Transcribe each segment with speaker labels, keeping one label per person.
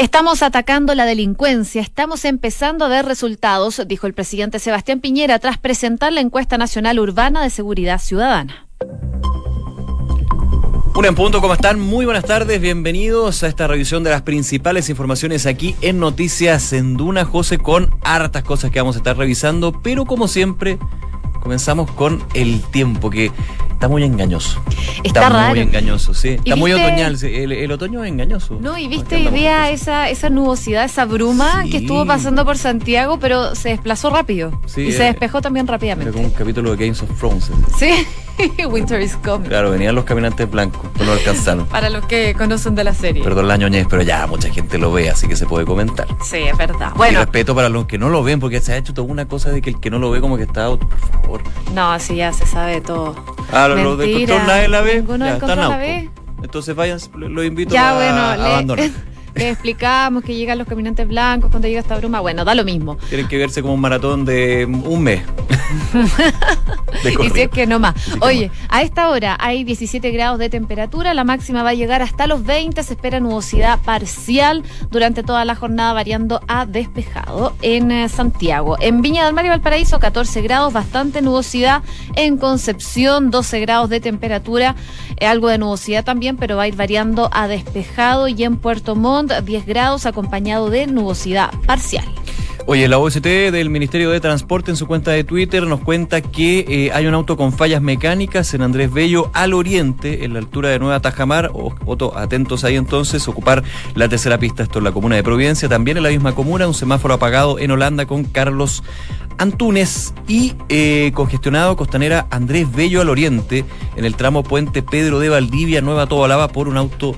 Speaker 1: Estamos atacando la delincuencia, estamos empezando a ver resultados, dijo el presidente Sebastián Piñera tras presentar la encuesta nacional urbana de seguridad ciudadana.
Speaker 2: Una en punto, ¿cómo están? Muy buenas tardes, bienvenidos a esta revisión de las principales informaciones aquí en Noticias en Duna, José, con hartas cosas que vamos a estar revisando, pero como siempre, comenzamos con el tiempo que está muy engañoso.
Speaker 1: Está,
Speaker 2: muy engañoso, sí. Está muy
Speaker 1: viste-
Speaker 2: otoñal, sí, el, el otoño es engañoso.
Speaker 1: No, y viste hoy día esa, esa nubosidad, esa bruma
Speaker 2: Sí.
Speaker 1: que estuvo pasando por Santiago, pero se desplazó rápido.
Speaker 2: Sí,
Speaker 1: y se
Speaker 2: eh,
Speaker 1: despejó también
Speaker 2: Era
Speaker 1: rápidamente.
Speaker 2: como un capítulo de Games of Thrones.
Speaker 1: Sí, Winter is coming.
Speaker 2: Claro, venían los caminantes blancos, pero no alcanzaron.
Speaker 1: Para los que conocen de la serie.
Speaker 2: Perdón la ñoñez, pero ya mucha gente lo ve, así que se puede comentar.
Speaker 1: Sí, es verdad.
Speaker 2: Y
Speaker 1: Bueno,
Speaker 2: respeto para los que no lo ven, porque se ha hecho toda una cosa de que el que no lo ve como que está out, por favor.
Speaker 1: no, sí, ya se sabe todo.
Speaker 2: Ah, lo, lo del
Speaker 1: Mentira,
Speaker 2: control nadie la ve.
Speaker 1: ninguno
Speaker 2: ya,
Speaker 1: la ve.
Speaker 2: po. Entonces vayan, lo, lo invito
Speaker 1: Ya,
Speaker 2: a,
Speaker 1: bueno,
Speaker 2: a abandonar.
Speaker 1: le, le explicamos que llegan los caminantes blancos cuando llega esta bruma. Bueno, da lo mismo.
Speaker 2: Tienen que verse como un maratón de un mes. de
Speaker 1: Y si es que no más. Oye, a esta hora hay 17 grados de temperatura, la máxima va a llegar hasta los 20, se espera nubosidad parcial durante toda la jornada variando a despejado en eh, Santiago. En Viña del Mar y Valparaíso 14 grados, bastante nubosidad. En Concepción 12 grados de temperatura, eh, algo de nubosidad también, pero va a ir variando a despejado. Y en Puerto Montt 10 grados acompañado de nubosidad parcial.
Speaker 2: Oye, la OST del Ministerio de Transporte en su cuenta de Twitter nos cuenta que eh, hay un auto con fallas mecánicas en Andrés Bello al oriente, en la altura de Nueva Tajamar. Atentos ahí entonces, ocupar la tercera pista, esto en la comuna de Providencia. También en la misma comuna, un semáforo apagado en Holanda con Carlos Antunes y eh, congestionado Costanera Andrés Bello al oriente, en el tramo Puente Pedro de Valdivia, Nueva Tobalaba, por un auto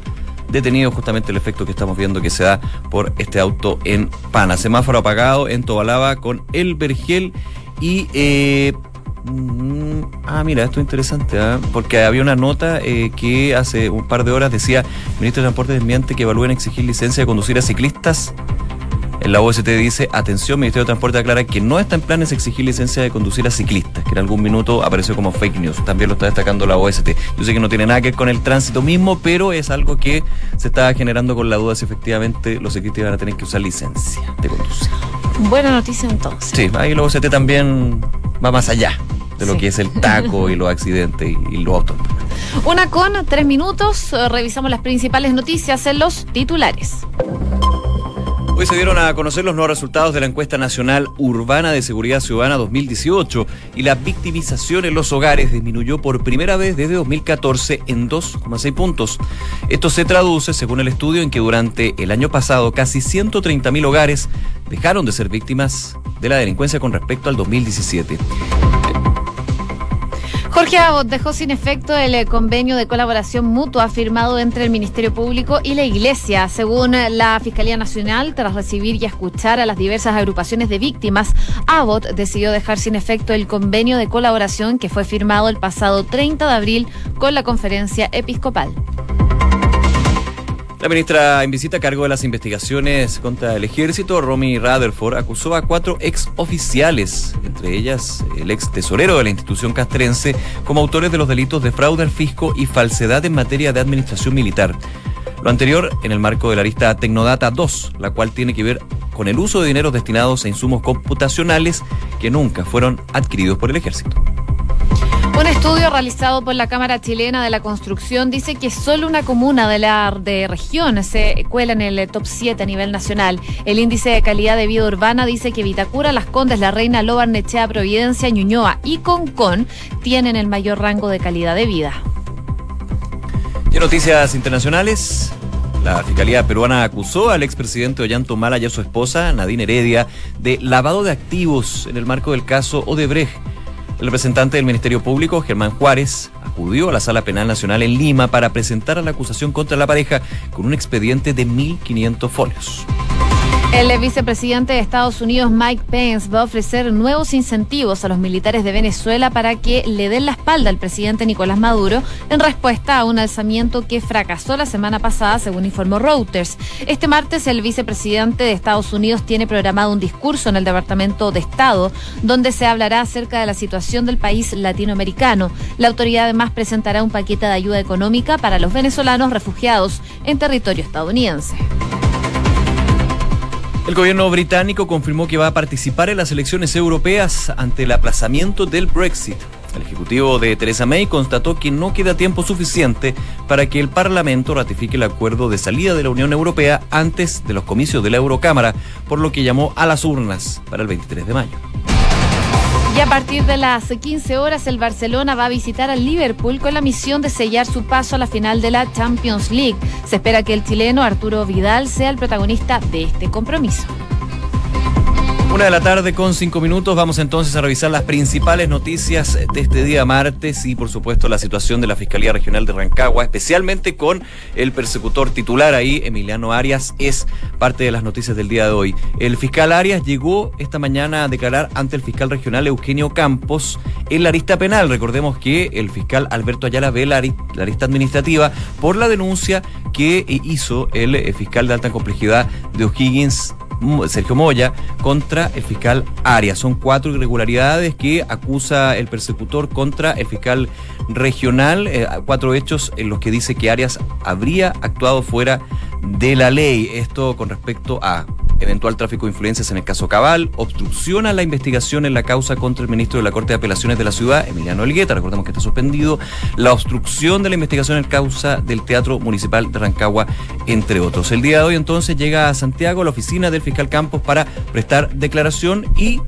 Speaker 2: detenido justamente el efecto que estamos viendo que se da por este auto en Pana. Semáforo apagado en Tobalaba con el Vergel y... eh, mm, ah, mira, esto es interesante, ¿ah? porque había una nota eh, que hace un par de horas decía, Ministro de Transporte y Ambiente que evalúen exigir licencia de conducir a ciclistas. En la OST dice, atención, Ministerio de Transporte aclara que no está en planes exigir licencia de conducir a ciclistas, que en algún minuto apareció como fake news. También lo está destacando la OST. Yo sé que no tiene nada que ver con el tránsito mismo, pero es algo que se está generando con la duda si efectivamente los ciclistas van a tener que usar licencia de conducir.
Speaker 1: Buena noticia entonces.
Speaker 2: Sí, ahí la OST también va más allá de lo
Speaker 1: Sí.
Speaker 2: que es el taco y los accidentes y, y los autos.
Speaker 1: Una con tres minutos, eh, revisamos las principales noticias en los titulares.
Speaker 2: Hoy se dieron a conocer los nuevos resultados de la encuesta nacional urbana de seguridad ciudadana 2018 y la victimización en los hogares disminuyó por primera vez desde 2014 en 2,6 puntos. Esto se traduce, según el estudio, en que durante el año pasado casi 130.000 hogares dejaron de ser víctimas de la delincuencia con respecto al 2017.
Speaker 1: Jorge Abbott dejó sin efecto el eh, convenio de colaboración mutua firmado entre el Ministerio Público y la Iglesia. Según eh, la Fiscalía Nacional, tras recibir y escuchar a las diversas agrupaciones de víctimas, Abbott decidió dejar sin efecto el convenio de colaboración que fue firmado el pasado 30 de abril con la conferencia episcopal.
Speaker 2: La ministra en visita a cargo de las investigaciones contra el ejército, Romy Rutherford, acusó a cuatro ex oficiales, entre ellas el ex tesorero de la institución castrense, como autores de los delitos de fraude al fisco y falsedad en materia de administración militar. Lo anterior en el marco de la lista Tecnodata 2, la cual tiene que ver con el uso de dineros destinados a insumos computacionales que nunca fueron adquiridos por el ejército.
Speaker 1: Un estudio realizado por la Cámara Chilena de la Construcción dice que solo una comuna de la de región se cuela en el top 7 a nivel nacional. El índice de calidad de vida urbana dice que Vitacura, Las Condes, La Reina, Loba, Nechea, Providencia, Ñuñoa y Concón tienen el mayor rango de calidad de vida.
Speaker 2: Y noticias internacionales, la Fiscalía peruana acusó al expresidente Ollanta Humala y a su esposa, Nadine Heredia, de lavado de activos en el marco del caso Odebrecht. El representante del Ministerio Público, Germán Juárez, acudió a la Sala Penal Nacional en Lima para presentar la acusación contra la pareja con un expediente de 1.500 folios.
Speaker 1: El vicepresidente de Estados Unidos, Mike Pence, va a ofrecer nuevos incentivos a los militares de Venezuela para que le den la espalda al presidente Nicolás Maduro en respuesta a un alzamiento que fracasó la semana pasada, según informó Reuters. Este martes, el vicepresidente de Estados Unidos tiene programado un discurso en el Departamento de Estado donde se hablará acerca de la situación del país latinoamericano. La autoridad además presentará un paquete de ayuda económica para los venezolanos refugiados en territorio estadounidense.
Speaker 2: El gobierno británico confirmó que va a participar en las elecciones europeas ante el aplazamiento del Brexit. El ejecutivo de Theresa May constató que no queda tiempo suficiente para que el Parlamento ratifique el acuerdo de salida de la Unión Europea antes de los comicios de la Eurocámara, por lo que llamó a las urnas para el 23 de mayo.
Speaker 1: Y a partir de las 15 horas el Barcelona va a visitar al Liverpool con la misión de sellar su paso a la final de la Champions League. Se espera que el chileno Arturo Vidal sea el protagonista de este compromiso.
Speaker 2: Una de la tarde con cinco minutos. Vamos entonces a revisar las principales noticias de este día martes y, por supuesto, la situación de la Fiscalía Regional de Rancagua, especialmente con el persecutor titular ahí, Emiliano Arias, es parte de las noticias del día de hoy. El fiscal Arias llegó esta mañana a declarar ante el fiscal regional Eugenio Campos en la arista penal. Recordemos que el fiscal Alberto Ayala ve la arista administrativa por la denuncia que hizo el eh, fiscal de alta complejidad de O'Higgins Sergio Moya contra el fiscal Arias. Son cuatro irregularidades que acusa el persecutor contra el fiscal regional, eh, cuatro hechos en los que dice que Arias habría actuado fuera de la ley. Esto con respecto a eventual tráfico de influencias en el caso Cabal, obstrucciona la investigación en la causa contra el ministro de la Corte de Apelaciones de la ciudad, Emiliano Elgueta, recordemos que está suspendido, la obstrucción de la investigación en causa del Teatro Municipal de Rancagua, entre otros. El día de hoy entonces llega a Santiago la oficina del fiscal Campos para prestar declaración y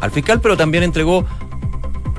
Speaker 2: al fiscal, pero también entregó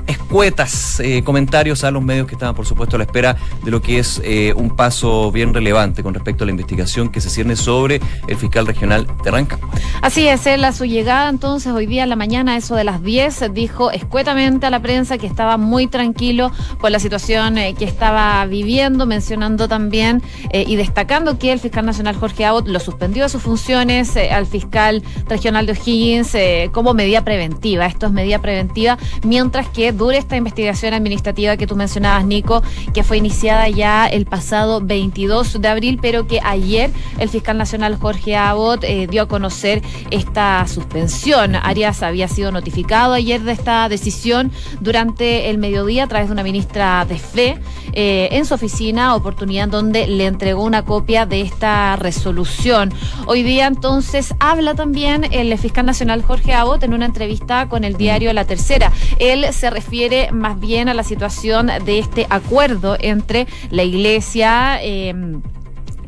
Speaker 2: escuetas eh, comentarios a los medios que estaban, por supuesto, a la espera de lo que es eh, un paso bien relevante con respecto a la investigación que se cierne sobre el fiscal regional de Rancagua.
Speaker 1: Así es, él a su llegada entonces hoy día en la mañana, eso de las 10, dijo escuetamente a la prensa que estaba muy tranquilo por la situación eh, que estaba viviendo, mencionando también y destacando que el fiscal nacional Jorge Abbott lo suspendió de sus funciones al fiscal regional de O'Higgins como medida preventiva. Esto es medida preventiva mientras que dure esta investigación administrativa que tú mencionabas, Nico, que fue iniciada ya el pasado 22 de abril, pero que ayer el fiscal nacional Jorge Abbott eh, dio a conocer esta suspensión. Arias había sido notificado ayer de esta decisión durante el mediodía a través de una ministra de fe eh, en su oficina, oportunidad donde le entregó una copia de esta resolución. Hoy día entonces habla también el fiscal nacional Jorge Abbott en una entrevista con el diario La Tercera. Él se refiere más bien a la situación de este acuerdo entre la Iglesia. Eh,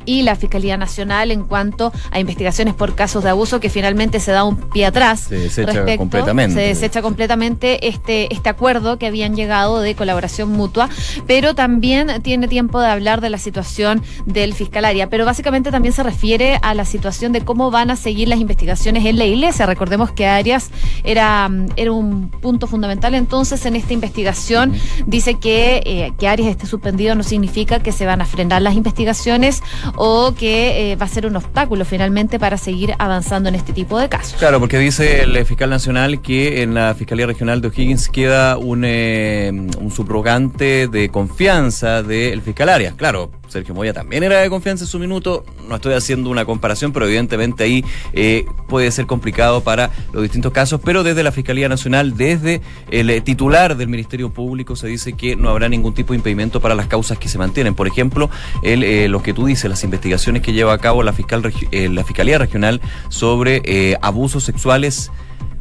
Speaker 1: y la Fiscalía Nacional en cuanto a investigaciones por casos de abuso que finalmente se da un pie atrás.
Speaker 2: Se desecha completamente.
Speaker 1: Se desecha completamente este, este acuerdo que habían llegado de colaboración mutua, pero también tiene tiempo de hablar de la situación del fiscalaria, pero básicamente también se refiere a la situación de cómo van a seguir las investigaciones en la iglesia. Recordemos que Arias era, era un punto fundamental entonces en esta investigación. Dice que, eh, que Arias esté suspendido no significa que se van a frenar las investigaciones o que eh, va a ser un obstáculo finalmente para seguir avanzando en este tipo de casos.
Speaker 2: Claro, porque dice el fiscal nacional que en la Fiscalía Regional de O'Higgins queda un, eh, un subrogante de confianza del fiscal Arias. Claro, Sergio Moya también era de confianza en su minuto. No estoy haciendo una comparación, pero evidentemente ahí eh, puede ser complicado para los distintos casos. Pero desde la Fiscalía Nacional, desde el eh, titular del Ministerio Público, se dice que no habrá ningún tipo de impedimento para las causas que se mantienen. Por ejemplo, el, eh, lo que tú dices, las investigaciones que lleva a cabo la, fiscal, la Fiscalía Regional sobre abusos sexuales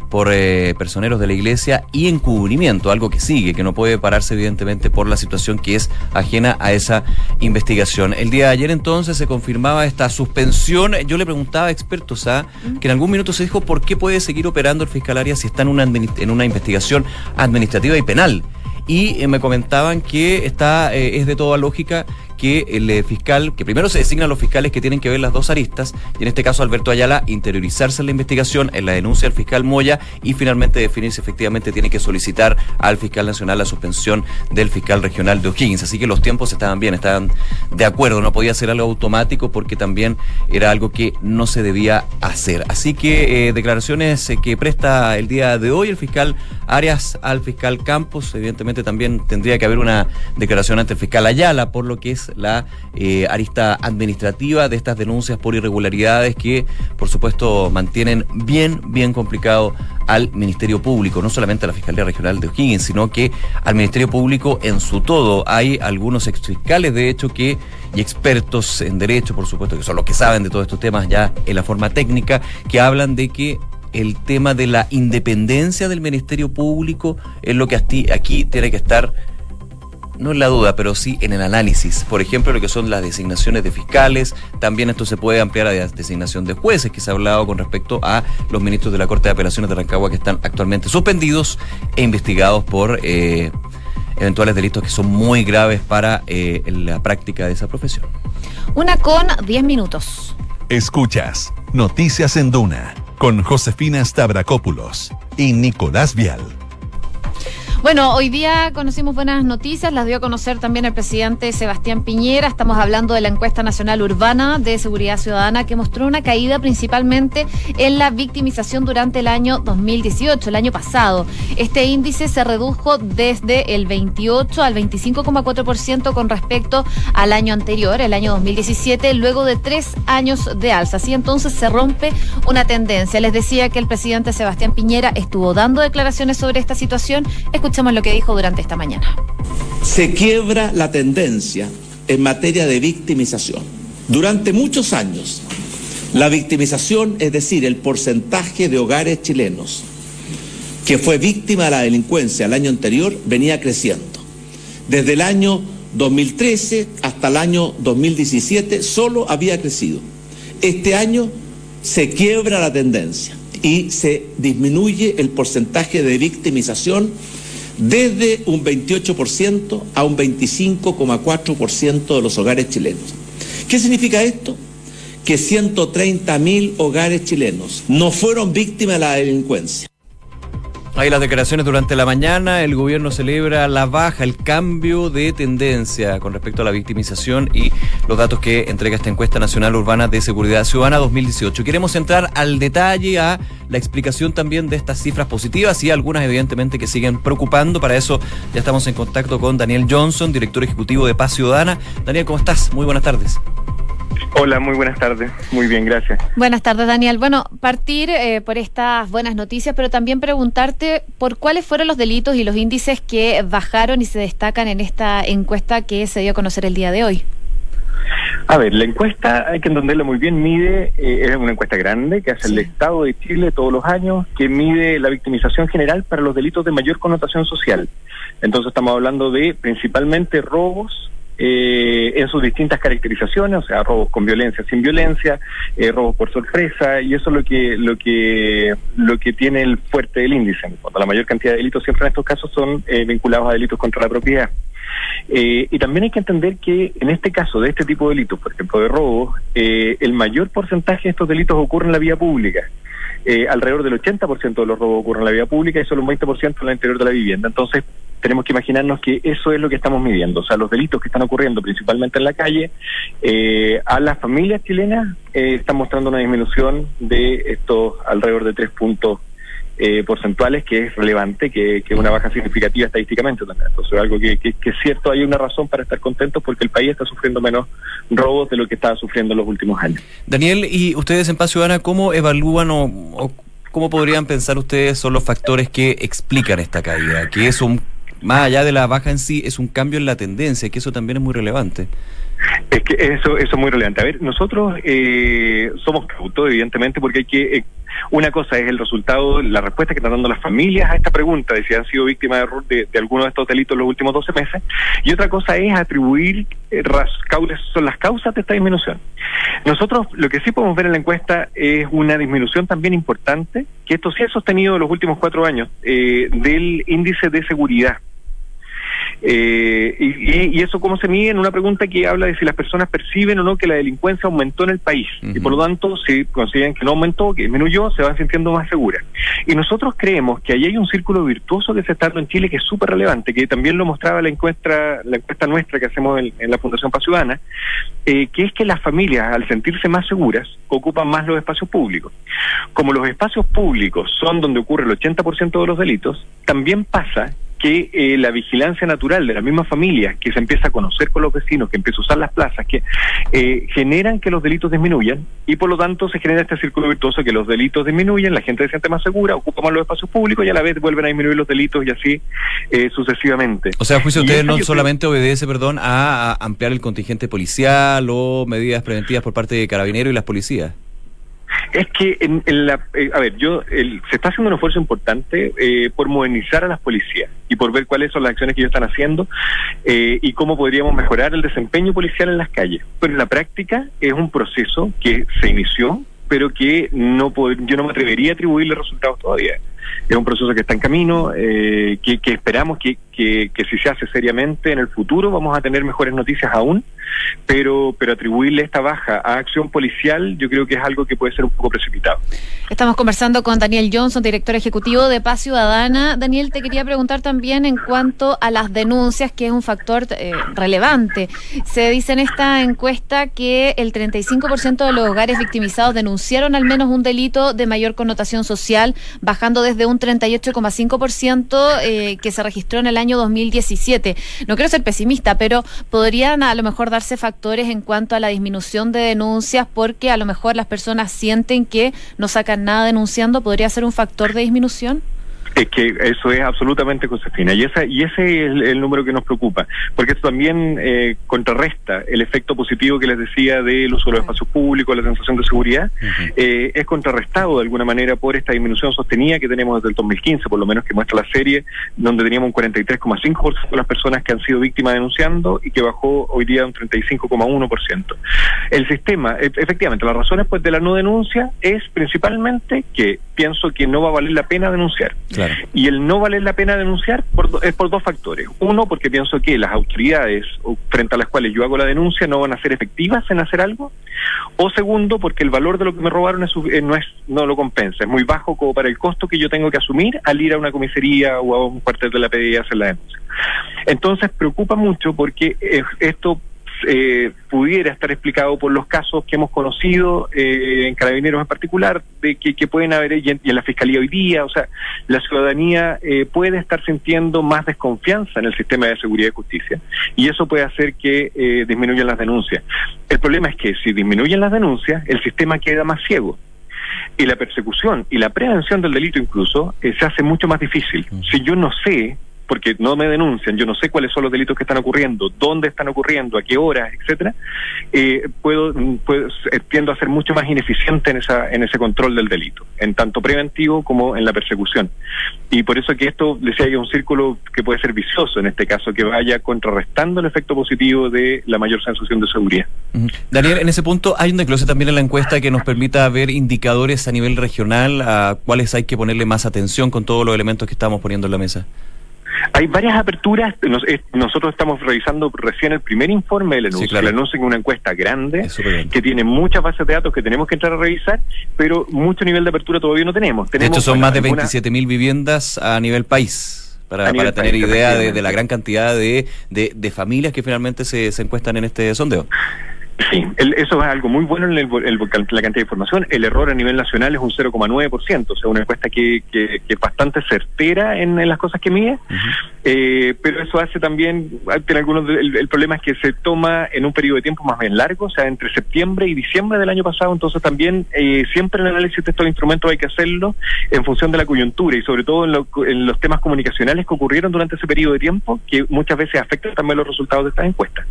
Speaker 2: por eh, personeros de la iglesia y encubrimiento, algo que sigue, que no puede pararse evidentemente por la situación que es ajena a esa investigación. El día de ayer entonces se confirmaba esta suspensión. Yo le preguntaba a expertos a que en algún minuto se dijo por qué puede seguir operando el fiscalaria si está en una, en una investigación administrativa y penal y eh, me comentaban que está eh, es de toda lógica que el eh, fiscal, que primero se designan los fiscales que tienen que ver las dos aristas, y en este caso Alberto Ayala, interiorizarse en la investigación, en la denuncia del fiscal Moya, y finalmente definir si efectivamente tiene que solicitar al fiscal nacional la suspensión del fiscal regional de O'Higgins. Así que los tiempos estaban bien, estaban de acuerdo, no podía ser algo automático porque también era algo que no se debía hacer. Así que eh, declaraciones eh, que presta el día de hoy el fiscal Arias al fiscal Campos, evidentemente también tendría que haber una declaración ante el fiscal Ayala, por lo que es la eh, arista administrativa de estas denuncias por irregularidades que, por supuesto, mantienen bien, bien complicado al Ministerio Público, no solamente a la Fiscalía Regional de O'Higgins, sino que al Ministerio Público en su todo. Hay algunos exfiscales, de hecho, que y expertos en derecho, por supuesto, que son los que saben de todos estos temas ya en la forma técnica, que hablan de que el tema de la independencia del Ministerio Público es lo que aquí tiene que estar no en la duda, pero sí en el análisis. Por ejemplo, lo que son las designaciones de fiscales. También esto se puede ampliar a la designación de jueces, que se ha hablado con respecto a los ministros de la Corte de Apelaciones de Rancagua que están actualmente suspendidos e investigados por eh, eventuales delitos que son muy graves para eh, la práctica de esa profesión.
Speaker 1: Una con 10 minutos.
Speaker 3: Escuchas Noticias en Duna con Josefina Stavrakopoulos y Nicolás Vial.
Speaker 1: Bueno, hoy día conocimos buenas noticias, las dio a conocer también el presidente Sebastián Piñera. Estamos hablando de la encuesta nacional urbana de seguridad ciudadana que mostró una caída principalmente en la victimización durante el año 2018, el año pasado. Este índice se redujo desde el 28 al 25,4% con respecto al año anterior, el año 2017, luego de tres años de alza. Así entonces se rompe una tendencia. Les decía que el presidente Sebastián Piñera estuvo dando declaraciones sobre esta situación. Escuchemos lo que dijo durante esta mañana.
Speaker 4: Se quiebra la tendencia en materia de victimización. Durante muchos años, la victimización, es decir, el porcentaje de hogares chilenos que fue víctima de la delincuencia el año anterior, venía creciendo. Desde el año 2013 hasta el año 2017 solo había crecido. Este año se quiebra la tendencia y se disminuye el porcentaje de victimización desde un 28% a un 25,4% de los hogares chilenos. ¿Qué significa esto? Que 130 mil hogares chilenos no fueron víctimas de la delincuencia.
Speaker 2: Hay las declaraciones durante la mañana, el gobierno celebra la baja, el cambio de tendencia con respecto a la victimización y los datos que entrega esta encuesta nacional urbana de seguridad ciudadana 2018. Queremos entrar al detalle, a la explicación también de estas cifras positivas y algunas evidentemente que siguen preocupando. Para eso ya estamos en contacto con Daniel Johnson, director ejecutivo de Paz Ciudadana. Daniel, ¿cómo estás? Muy buenas tardes.
Speaker 5: Hola, muy buenas tardes. Muy bien, gracias.
Speaker 1: Buenas tardes, Daniel. Bueno, partir eh, por estas buenas noticias, pero también preguntarte por cuáles fueron los delitos y los índices que bajaron y se destacan en esta encuesta que se dio a conocer el día de hoy.
Speaker 5: A ver, la encuesta, hay que entenderla muy bien, mide, eh, es una encuesta grande que hace el Estado de Chile todos los años, que mide la victimización general para los delitos de mayor connotación social. Entonces estamos hablando de principalmente robos, eh, en sus distintas caracterizaciones, o sea, robos con violencia, sin violencia, eh, robos por sorpresa, y eso es lo que lo que lo que tiene el fuerte del índice. Cuando la mayor cantidad de delitos siempre en estos casos son eh, vinculados a delitos contra la propiedad. Eh, y también hay que entender que en este caso de este tipo de delitos, por ejemplo de robo, el mayor porcentaje de estos delitos ocurre en la vía pública. Alrededor del 80% de los robos ocurren en la vía pública y solo un 20% en el interior de la vivienda. Entonces, tenemos que imaginarnos que eso es lo que estamos midiendo. O sea, los delitos que están ocurriendo principalmente en la calle, eh, a las familias chilenas eh, están mostrando una disminución de estos alrededor de tres puntos eh, porcentuales, que es relevante, que es una baja significativa estadísticamente también. Entonces, algo que, que, es cierto, hay una razón para estar contentos porque el país está sufriendo menos robos de lo que estaba sufriendo en los últimos años.
Speaker 2: Daniel, ¿y ustedes en Paz Ciudadana cómo evalúan o cómo podrían pensar ustedes son los factores que explican esta caída? Que es un más allá de la baja en sí, es un cambio en la tendencia, que eso también es muy relevante.
Speaker 5: Es que eso, eso es muy relevante. A ver, nosotros eh, somos cautos, evidentemente, porque hay que... Eh, una cosa es el resultado, la respuesta que están dando las familias a esta pregunta de si han sido víctimas de, error de, alguno de estos delitos en los últimos 12 meses, y otra cosa es atribuir eh, son las causas de esta disminución. Nosotros lo que sí podemos ver en la encuesta es una disminución también importante, que esto sí ha sostenido en los últimos cuatro años, eh, del índice de seguridad. Eh, y, eso cómo se mide en una pregunta que habla de si las personas perciben o no que la delincuencia aumentó en el país. Y por lo tanto, si consideran que no aumentó, que disminuyó, se van sintiendo más seguras. Y nosotros creemos que ahí hay un círculo virtuoso que se está dando en Chile que es súper relevante, que también lo mostraba la encuesta, la encuesta nuestra que hacemos en, la Fundación Paz Ciudadana, eh, que es que las familias, al sentirse más seguras, ocupan más los espacios públicos. Como los espacios públicos son donde ocurre el 80% de los delitos, también pasa que eh, la vigilancia natural de la misma familia, que se empieza a conocer con los vecinos, que empieza a usar las plazas, que eh, generan que los delitos disminuyan y por lo tanto se genera este círculo virtuoso que los delitos disminuyen, la gente se siente más segura, ocupa más los espacios públicos y a la vez vuelven a disminuir los delitos y así eh, sucesivamente.
Speaker 2: O sea, juicio usted no solamente obedece, perdón, a, a ampliar el contingente policial o medidas preventivas por parte de carabineros y las policías.
Speaker 5: Es que, en, la, eh, a ver, yo se está haciendo un esfuerzo importante eh, por modernizar a las policías y por ver cuáles son las acciones que ellos están haciendo eh, y cómo podríamos mejorar el desempeño policial en las calles. Pero en la práctica es un proceso que se inició, pero que no yo no me atrevería a atribuirle resultados todavía es un proceso que está en camino, eh, que, esperamos que, que, si se hace seriamente en el futuro vamos a tener mejores noticias aún, pero, pero atribuirle esta baja a acción policial yo creo que es algo que puede ser un poco precipitado.
Speaker 1: Estamos conversando con Daniel Johnson, director ejecutivo de Paz Ciudadana. Daniel, te quería preguntar también en cuanto a las denuncias, que es un factor eh, relevante. Se dice en esta encuesta que el 35% de los hogares victimizados denunciaron al menos un delito de mayor connotación social, bajando desde de un 38,5% eh, que se registró en el año 2017. No quiero ser pesimista, pero podrían a lo mejor darse factores en cuanto a la disminución de denuncias porque a lo mejor las personas sienten que no sacan nada denunciando. ¿Podría ser un factor de disminución?
Speaker 5: Es que eso es absolutamente Josefina y esa y ese es el, número que nos preocupa porque esto también eh, contrarresta el efecto positivo que les decía del uso de los espacios públicos, la sensación de seguridad eh, es contrarrestado de alguna manera por esta disminución sostenida que tenemos desde el 2015 por lo menos que muestra la serie donde teníamos un 43,5% de las personas que han sido víctimas denunciando y que bajó hoy día un 35,1%. El sistema, e, efectivamente, las razones pues de la no denuncia es principalmente que pienso que no va a valer la pena denunciar. Y el no valer la pena denunciar es por dos factores. Uno, porque pienso que las autoridades frente a las cuales yo hago la denuncia no van a ser efectivas en hacer algo. O segundo, porque el valor de lo que me robaron eh, no, es, no lo compensa. Es muy bajo como para el costo que yo tengo que asumir al ir a una comisaría o a un cuartel de la PDI y hacer la denuncia. Entonces preocupa mucho porque esto eh, pudiera estar explicado por los casos que hemos conocido eh, en Carabineros en particular, de que, pueden haber y en, la Fiscalía hoy día, o sea, la ciudadanía eh, puede estar sintiendo más desconfianza en el sistema de seguridad y justicia y eso puede hacer que eh, disminuyan las denuncias. El problema es que si disminuyen las denuncias, el sistema queda más ciego y la persecución y la prevención del delito incluso se hace mucho más difícil. Si yo no sé porque no me denuncian, yo no sé cuáles son los delitos que están ocurriendo, dónde están ocurriendo, a qué horas, etcétera, eh, puedo, puedo eh, tiendo a ser mucho más ineficiente en esa en ese control del delito, en tanto preventivo como en la persecución. Y por eso que esto decía que un círculo que puede ser vicioso en este caso, que vaya contrarrestando el efecto positivo de la mayor sensación de seguridad.
Speaker 2: Daniel, en ese punto hay un desglose también en la encuesta que nos permita ver indicadores a nivel regional a cuáles hay que ponerle más atención con todos los elementos que estamos poniendo en la mesa.
Speaker 5: Hay varias aperturas. nosotros estamos revisando recién el primer informe del anuncio. El anuncio es una encuesta grande que tiene muchas bases de datos que tenemos que entrar a revisar, pero mucho nivel de apertura todavía no tenemos. tenemos
Speaker 2: de hecho, son más de 27 mil viviendas a nivel país. Para, para tener idea de, la gran cantidad de, de, familias que finalmente se, se encuestan en este sondeo.
Speaker 5: Sí, eso es algo muy bueno en el, la cantidad de información. El error a nivel nacional es un 0,9%, o sea, una encuesta que, que, que, es bastante certera en, las cosas que mide, eh, pero eso hace también, tiene algunos, el, problema es que se toma en un periodo de tiempo más bien largo, o sea, entre septiembre y diciembre del año pasado, entonces también eh, siempre el análisis de estos instrumentos hay que hacerlo en función de la coyuntura y sobre todo en, los temas comunicacionales que ocurrieron durante ese periodo de tiempo, que muchas veces afectan también los resultados de estas encuestas,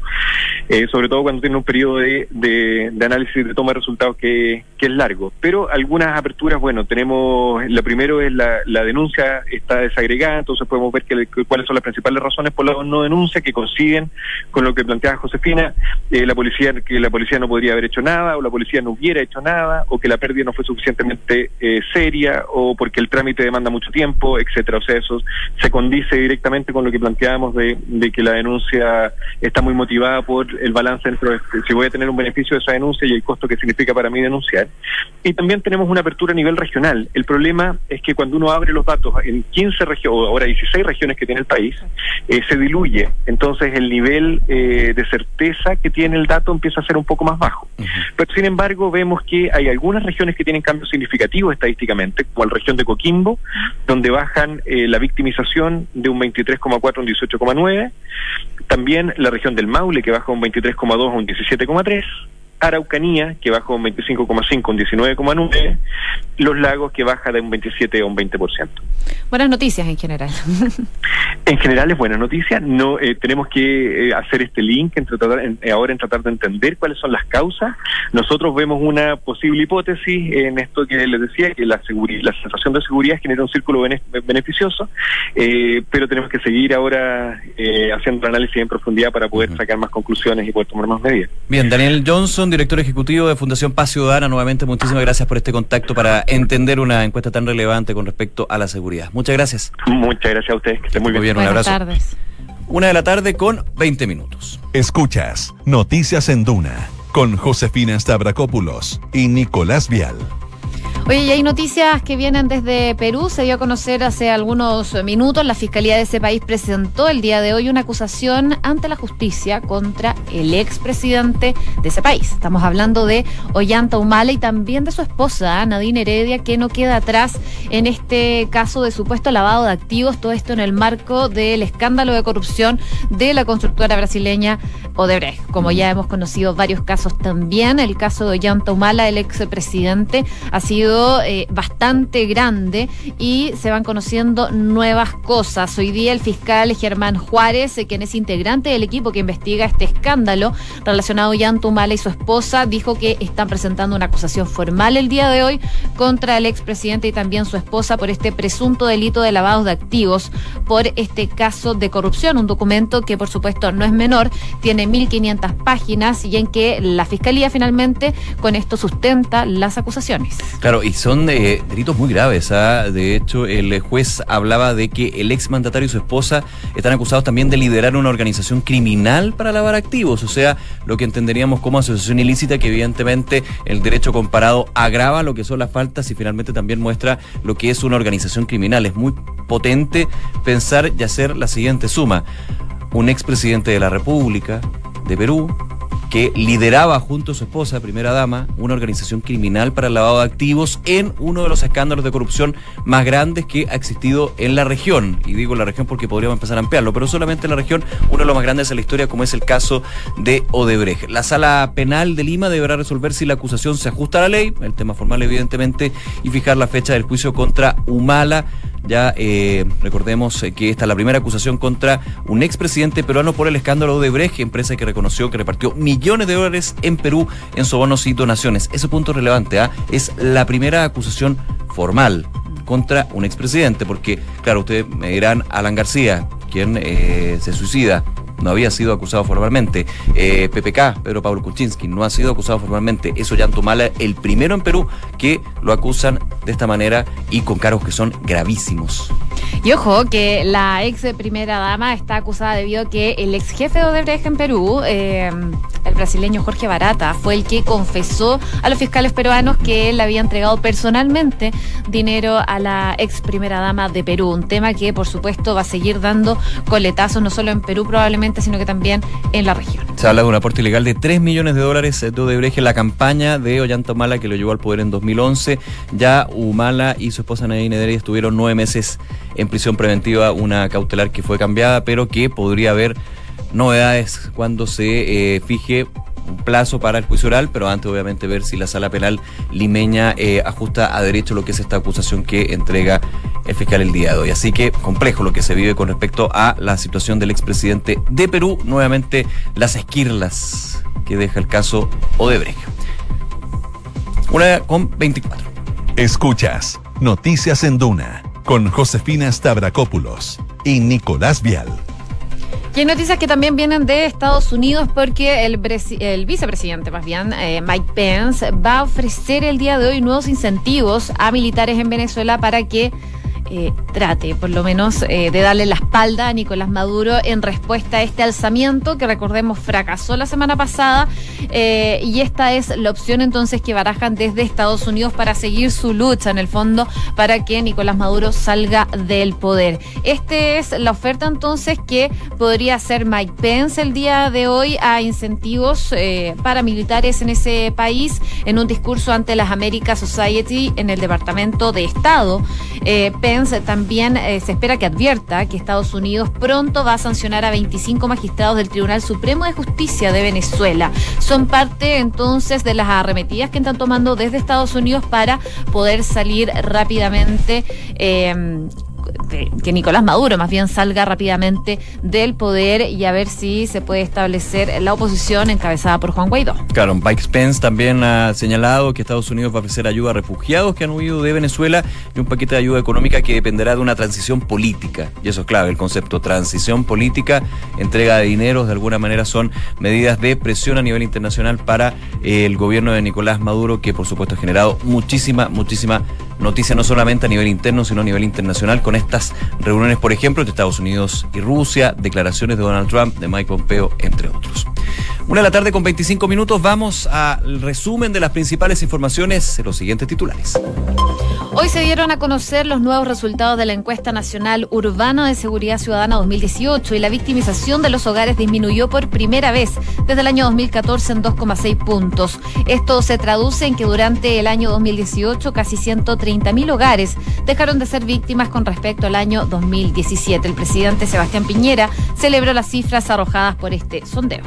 Speaker 5: eh, sobre todo cuando tiene un periodo de, de, análisis de toma de resultados que, es largo. Pero algunas aperturas, bueno, tenemos, lo primero es la, la denuncia está desagregada, entonces podemos ver que, cuáles son las principales razones por la no denuncia que coinciden con lo que planteaba Josefina, eh, la policía, que la policía no podría haber hecho nada, o la policía no hubiera hecho nada, o que la pérdida no fue suficientemente eh, seria, o porque el trámite demanda mucho tiempo, etcétera. O sea, eso se condice directamente con lo que planteábamos de, de que la denuncia está muy motivada por el balance entre si voy a tener un beneficio de esa denuncia y el costo que significa para mí denunciar. Y también tenemos una apertura a nivel regional. El problema es que cuando uno abre los datos en 15 regiones, o ahora 16 regiones que tiene el país, eh, se diluye. Entonces el nivel eh, de certeza que tiene el dato empieza a ser un poco más bajo. Pero sin embargo vemos que hay algunas regiones que tienen cambios significativos estadísticamente, como la región de Coquimbo, donde bajan eh, la victimización de un 23,4 a un 18,9. También la región del Maule, que baja un 23,2 a un 17,3. Araucanía, que baja un 25,5 a un 19,9. Los lagos, que baja de un 27 a un 20%.
Speaker 1: Buenas noticias en general.
Speaker 5: En general es buena noticia. No eh, tenemos que eh, hacer este link entre tratar, en, eh, ahora en tratar de entender cuáles son las causas. Nosotros vemos una posible hipótesis en esto que les decía que la la sensación de seguridad genera un círculo bene beneficioso, pero tenemos que seguir ahora haciendo el análisis en profundidad para poder sacar más conclusiones y poder tomar más medidas.
Speaker 2: Bien, Daniel Johnson, director ejecutivo de Fundación Paz Ciudadana, nuevamente muchísimas gracias por este contacto para entender una encuesta tan relevante con respecto a la seguridad. Muchas gracias.
Speaker 5: Muchas gracias a ustedes, que estén muy bien.
Speaker 2: bien un abrazo. Tardes. Una de la tarde con 20 minutos.
Speaker 3: Escuchas Noticias en Duna con Josefina Stavrakopoulos y Nicolás Vial.
Speaker 1: Oye, y hay noticias que vienen desde Perú. Se dio a conocer hace algunos minutos. La Fiscalía de ese país presentó el día de hoy una acusación ante la justicia contra el expresidente de ese país. Estamos hablando de Ollanta Humala y también de su esposa, Nadine Heredia, que no queda atrás en este caso de supuesto lavado de activos. Todo esto en el marco del escándalo de corrupción de la constructora brasileña Odebrecht. Como ya hemos conocido varios casos también, el caso de Ollanta Humala, el expresidente, ha sido eh, bastante grande y se van conociendo nuevas cosas. Hoy día el fiscal Germán Juárez, eh, quien es integrante del equipo que investiga este escándalo relacionado a Tumala y su esposa, dijo que están presentando una acusación formal el día de hoy contra el expresidente y también su esposa por este presunto delito de lavado de activos por este caso de corrupción. Un documento que, por supuesto, no es menor, tiene 1.500 páginas y en que la fiscalía finalmente con esto sustenta las acusaciones.
Speaker 2: Claro, y son eh, delitos muy graves. ¿ah? De hecho, el juez hablaba de que el ex mandatario y su esposa están acusados también de liderar una organización criminal para lavar activos. O sea, lo que entenderíamos como asociación ilícita, que evidentemente el derecho comparado agrava lo que son las faltas y finalmente también muestra lo que es una organización criminal. Es muy potente pensar y hacer la siguiente suma. Un expresidente de la República de Perú, que lideraba junto a su esposa, primera dama, una organización criminal para el lavado de activos en uno de los escándalos de corrupción más grandes que ha existido en la región. Y digo la región porque podríamos empezar a ampliarlo, pero solamente en la región, uno de los más grandes de la historia, como es el caso de Odebrecht. La sala penal de Lima deberá resolver si la acusación se ajusta a la ley, el tema formal evidentemente, y fijar la fecha del juicio contra Humala ya eh, recordemos eh, que esta es la primera acusación contra un expresidente peruano por el escándalo de Brecht, empresa que reconoció que repartió millones de dólares en Perú en sobornos y donaciones. Ese punto es relevante, ¿ah? es la primera acusación formal contra un expresidente, porque, claro, ustedes me dirán, Alan García, quien eh, se suicida, no había sido acusado formalmente. Eh, PPK, Pedro Pablo Kuczynski, no ha sido acusado formalmente. Eso ya Mala, el primero en Perú que lo acusan de esta manera y con cargos que son gravísimos.
Speaker 1: Y ojo que la ex primera dama está acusada debido a que el ex jefe de Odebrecht en Perú, eh, el brasileño Jorge Barata, fue el que confesó a los fiscales peruanos que él había entregado personalmente dinero a la ex primera dama de Perú. Un tema que, por supuesto, va a seguir dando coletazos no solo en Perú probablemente, sino que también en la región.
Speaker 2: Se habla de un aporte ilegal de 3 millones de dólares de Odebrecht en la campaña de Ollanta Humala que lo llevó al poder en 2011. Ya Humala y su esposa Nadine Nederi estuvieron nueve meses en prisión preventiva, una cautelar que fue cambiada, pero que podría haber novedades cuando se eh, fije un plazo para el juicio oral, pero antes obviamente ver si la sala penal limeña eh, ajusta a derecho lo que es esta acusación que entrega el fiscal el día de hoy. Así que complejo lo que se vive con respecto a la situación del expresidente de Perú, nuevamente las esquirlas que deja el caso Odebrecht. Una con 24.
Speaker 3: Escuchas Noticias en Duna con Josefina Stavrakopoulos y Nicolás Vial.
Speaker 1: Y hay noticias que también vienen de Estados Unidos porque el, el vicepresidente, más bien, eh, Mike Pence, va a ofrecer el día de hoy nuevos incentivos a militares en Venezuela para que eh, trate por lo menos eh, de darle la espalda a Nicolás Maduro en respuesta a este alzamiento que recordemos fracasó la semana pasada eh, y esta es la opción entonces que barajan desde Estados Unidos para seguir su lucha en el fondo para que Nicolás Maduro salga del poder. Esta es la oferta entonces que podría hacer Mike Pence el día de hoy a incentivos paramilitares en ese país en un discurso ante las American Society en el Departamento de Estado. También eh, se espera que advierta que Estados Unidos pronto va a sancionar a 25 magistrados del Tribunal Supremo de Justicia de Venezuela. Son parte entonces de las arremetidas que están tomando desde Estados Unidos para poder salir rápidamente. Eh, que Nicolás Maduro más bien salga rápidamente del poder y a ver si se puede establecer la oposición encabezada por Juan Guaidó.
Speaker 2: Claro, Mike Spence también ha señalado que Estados Unidos va a ofrecer ayuda a refugiados que han huido de Venezuela y un paquete de ayuda económica que dependerá de una transición política. Y eso es clave, el concepto transición política, entrega de dineros, de alguna manera son medidas de presión a nivel internacional para eh, el gobierno de Nicolás Maduro, que por supuesto ha generado muchísima, muchísima noticia, no solamente a nivel interno, sino a nivel internacional, con estas reuniones, por ejemplo, entre Estados Unidos y Rusia, declaraciones de Donald Trump, de Mike Pompeo, entre otros. Una de la tarde con 25 minutos, vamos al resumen de las principales informaciones de los siguientes titulares.
Speaker 1: Hoy se dieron a conocer los nuevos resultados de la encuesta nacional urbana de seguridad ciudadana 2018 y la victimización de los hogares disminuyó por primera vez desde el año 2014 en 2,6 puntos. Esto se traduce en que durante el año 2018 casi 130 mil hogares dejaron de ser víctimas con respecto al año 2017. El presidente Sebastián Piñera celebró las cifras arrojadas por este sondeo.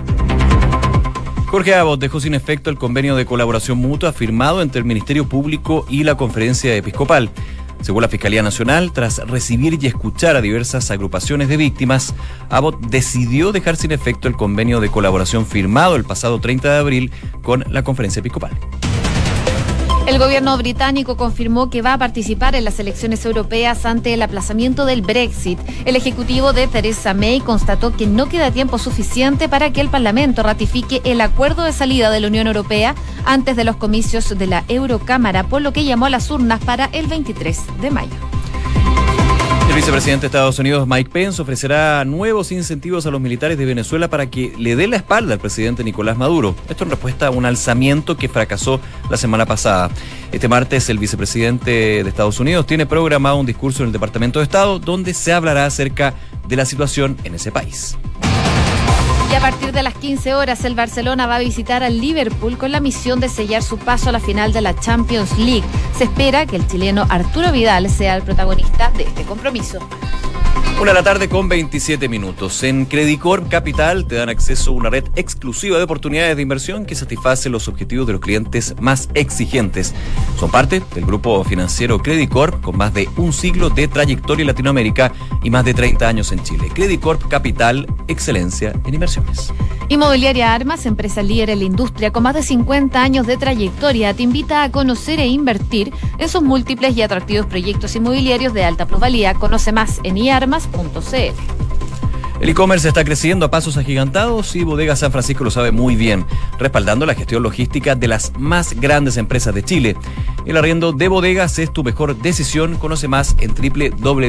Speaker 2: Jorge Abbott dejó sin efecto el convenio de colaboración mutua firmado entre el Ministerio Público y la Conferencia Episcopal. Según la Fiscalía Nacional, tras recibir y escuchar a diversas agrupaciones de víctimas, Abbott decidió dejar sin efecto el convenio de colaboración firmado el pasado 30 de abril con la Conferencia Episcopal.
Speaker 1: El gobierno británico confirmó que va a participar en las elecciones europeas ante el aplazamiento del Brexit. El ejecutivo de Theresa May constató que no queda tiempo suficiente para que el Parlamento ratifique el acuerdo de salida de la Unión Europea antes de los comicios de la Eurocámara, por lo que llamó a las urnas para el 23 de mayo.
Speaker 2: El vicepresidente de Estados Unidos, Mike Pence, ofrecerá nuevos incentivos a los militares de Venezuela para que le dé la espalda al presidente Nicolás Maduro. Esto en respuesta a un alzamiento que fracasó la semana pasada. Este martes, el vicepresidente de Estados Unidos tiene programado un discurso en el Departamento de Estado donde se hablará acerca de la situación en ese país.
Speaker 1: Y a partir de las 15 horas, el Barcelona va a visitar al Liverpool con la misión de sellar su paso a la final de la Champions League. Se espera que el chileno Arturo Vidal sea el protagonista de este compromiso.
Speaker 2: Una de la tarde con 27 minutos. En Credicorp Capital te dan acceso a una red exclusiva de oportunidades de inversión que satisface los objetivos de los clientes más exigentes. Son parte del grupo financiero Credicorp con más de un siglo de trayectoria en Latinoamérica y más de 30 años en Chile. Credicorp Capital, excelencia en inversiones.
Speaker 1: Inmobiliaria Armas, empresa líder en la industria con más de 50 años de trayectoria, te invita a conocer e invertir en sus múltiples y atractivos proyectos inmobiliarios de alta plusvalía. Conoce más en
Speaker 2: El e-commerce está creciendo a pasos agigantados y Bodega San Francisco lo sabe muy bien, respaldando la gestión logística de las más grandes empresas de Chile. El arriendo de bodegas es tu mejor decisión. Conoce más en www.bsf.cl.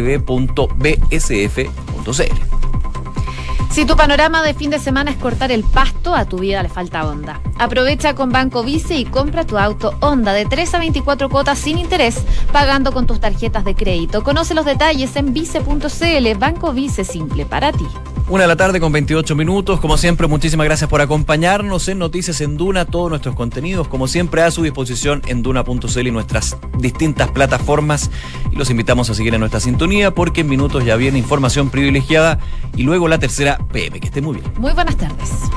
Speaker 1: Si tu panorama de fin de semana es cortar el pasto, a tu vida le falta onda. Aprovecha con Banco Vice y compra tu auto Honda de 3 a 24 cuotas sin interés, pagando con tus tarjetas de crédito. Conoce los detalles en vice.cl. Banco Vice simple para ti.
Speaker 2: Una de la tarde con 28 minutos. Como siempre, muchísimas gracias por acompañarnos en Noticias en Duna. Todos nuestros contenidos, como siempre, a su disposición en duna.cl y nuestras distintas plataformas. Y los invitamos a seguir en nuestra sintonía porque en minutos ya viene información privilegiada y luego la tercera PM. Que esté muy bien.
Speaker 1: Muy buenas tardes.